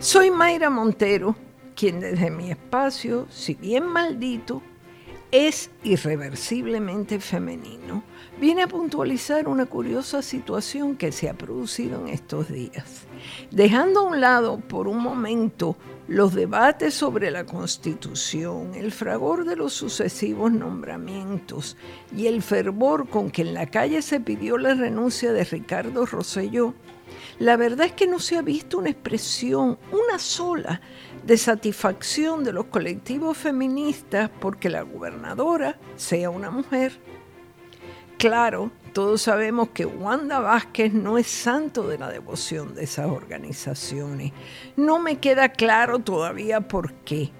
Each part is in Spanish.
Soy Mayra Montero, quien desde mi espacio, si bien maldito, es irreversiblemente femenino. Viene a puntualizar una curiosa situación que se ha producido en estos días. Dejando a un lado por un momento los debates sobre la Constitución, el fragor de los sucesivos nombramientos y el fervor con que en la calle se pidió la renuncia de Ricardo Rosselló, la verdad es que no se ha visto una expresión, una sola, de satisfacción de los colectivos feministas porque la gobernadora sea una mujer. Claro, todos sabemos que Wanda Vázquez no es santo de la devoción de esas organizaciones. No me queda claro todavía por qué.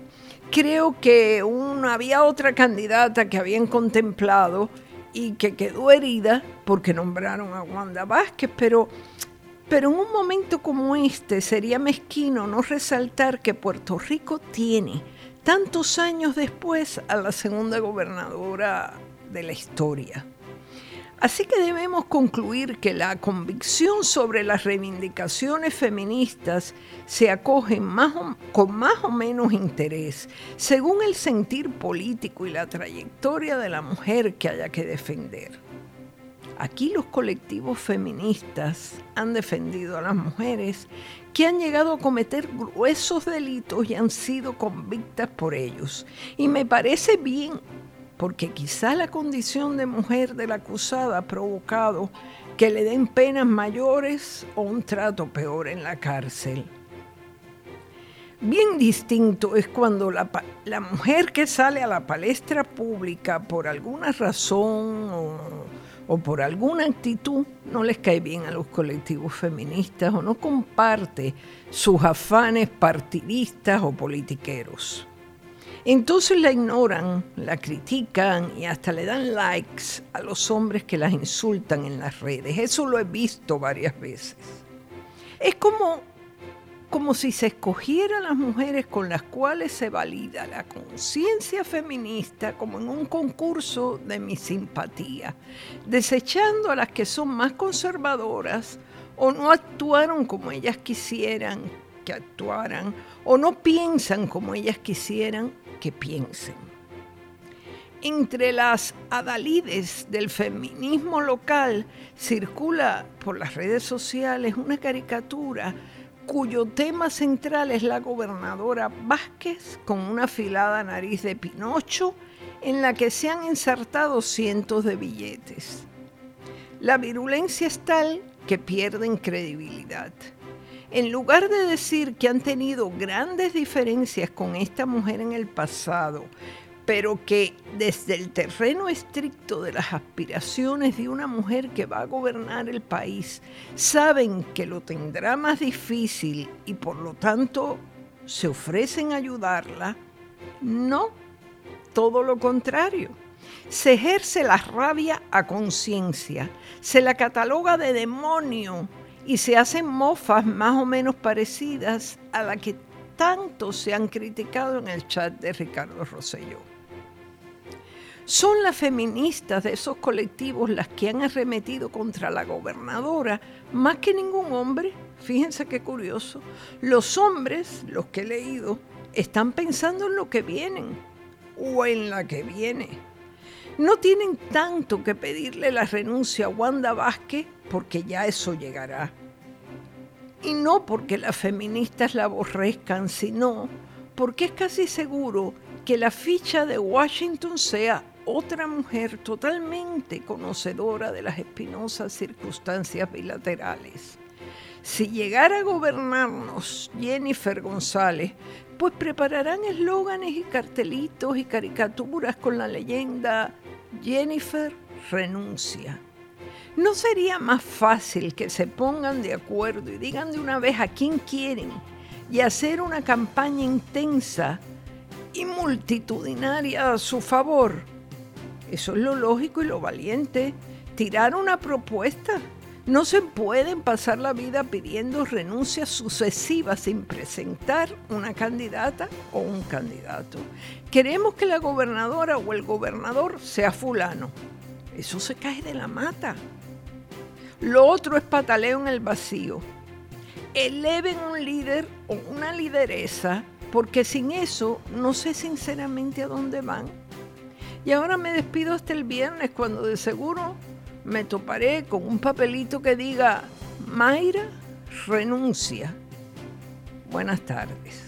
Creo que había otra candidata que habían contemplado y que quedó herida porque nombraron a Wanda Vázquez, pero, pero en un momento como este sería mezquino no resaltar que Puerto Rico tiene tantos años después a la segunda gobernadora de la historia. Así que debemos concluir que la convicción sobre las reivindicaciones feministas se acoge con más o menos interés, según el sentir político y la trayectoria de la mujer que haya que defender. Aquí los colectivos feministas han defendido a las mujeres que han llegado a cometer gruesos delitos y han sido convictas por ellos. Y me parece bien porque quizá la condición de mujer del acusado ha provocado que le den penas mayores o un trato peor en la cárcel. Bien distinto es cuando la, mujer que sale a la palestra pública por alguna razón o, o por alguna actitud no les cae bien a los colectivos feministas o no comparte sus afanes partidistas o politiqueros. Entonces la ignoran, la critican y hasta le dan likes a los hombres que las insultan en las redes. Eso lo he visto varias veces. Es como, como si se escogieran las mujeres con las cuales se valida la conciencia feminista como en un concurso de mi simpatía, desechando a las que son más conservadoras o no actuaron como ellas quisieran que actuaran o no piensan como ellas quisieran que piensen. Entre las adalides del feminismo local circula por las redes sociales una caricatura cuyo tema central es la gobernadora Vázquez con una afilada nariz de Pinocho en la que se han insertado cientos de billetes. La virulencia es tal que pierden credibilidad en lugar de decir que han tenido grandes diferencias con esta mujer en el pasado, pero que desde el terreno estricto de las aspiraciones de una mujer que va a gobernar el país, saben que lo tendrá más difícil y por lo tanto se ofrecen a ayudarla, no, todo lo contrario. Se ejerce la rabia a conciencia, se la cataloga de demonio y se hacen mofas más o menos parecidas a la que tanto se han criticado en el chat de Ricardo Rosselló. Son las feministas de esos colectivos las que han arremetido contra la gobernadora más que ningún hombre. Fíjense qué curioso. Los hombres, los que he leído, están pensando en lo que vienen o en la que viene. No tienen tanto que pedirle la renuncia a Wanda Vázquez porque ya eso llegará. Y no porque las feministas la aborrezcan, sino porque es casi seguro que la ficha de Washington sea otra mujer totalmente conocedora de las espinosas circunstancias bilaterales. Si llegara a gobernarnos Jennifer González, pues prepararán eslóganes y cartelitos y caricaturas con la leyenda Jennifer renuncia. ¿No sería más fácil que se pongan de acuerdo y digan de una vez a quién quieren y hacer una campaña intensa y multitudinaria a su favor? Eso es lo lógico y lo valiente. Tirar una propuesta. No se pueden pasar la vida pidiendo renuncias sucesivas sin presentar una candidata o un candidato. Queremos que la gobernadora o el gobernador sea fulano. Eso se cae de la mata. Lo otro es pataleo en el vacío. eleven un líder o una lideresa, porque sin eso no sé sinceramente a dónde van. Y ahora me despido hasta el viernes, cuando de seguro me toparé con un papelito que diga, Mayra renuncia. Buenas tardes.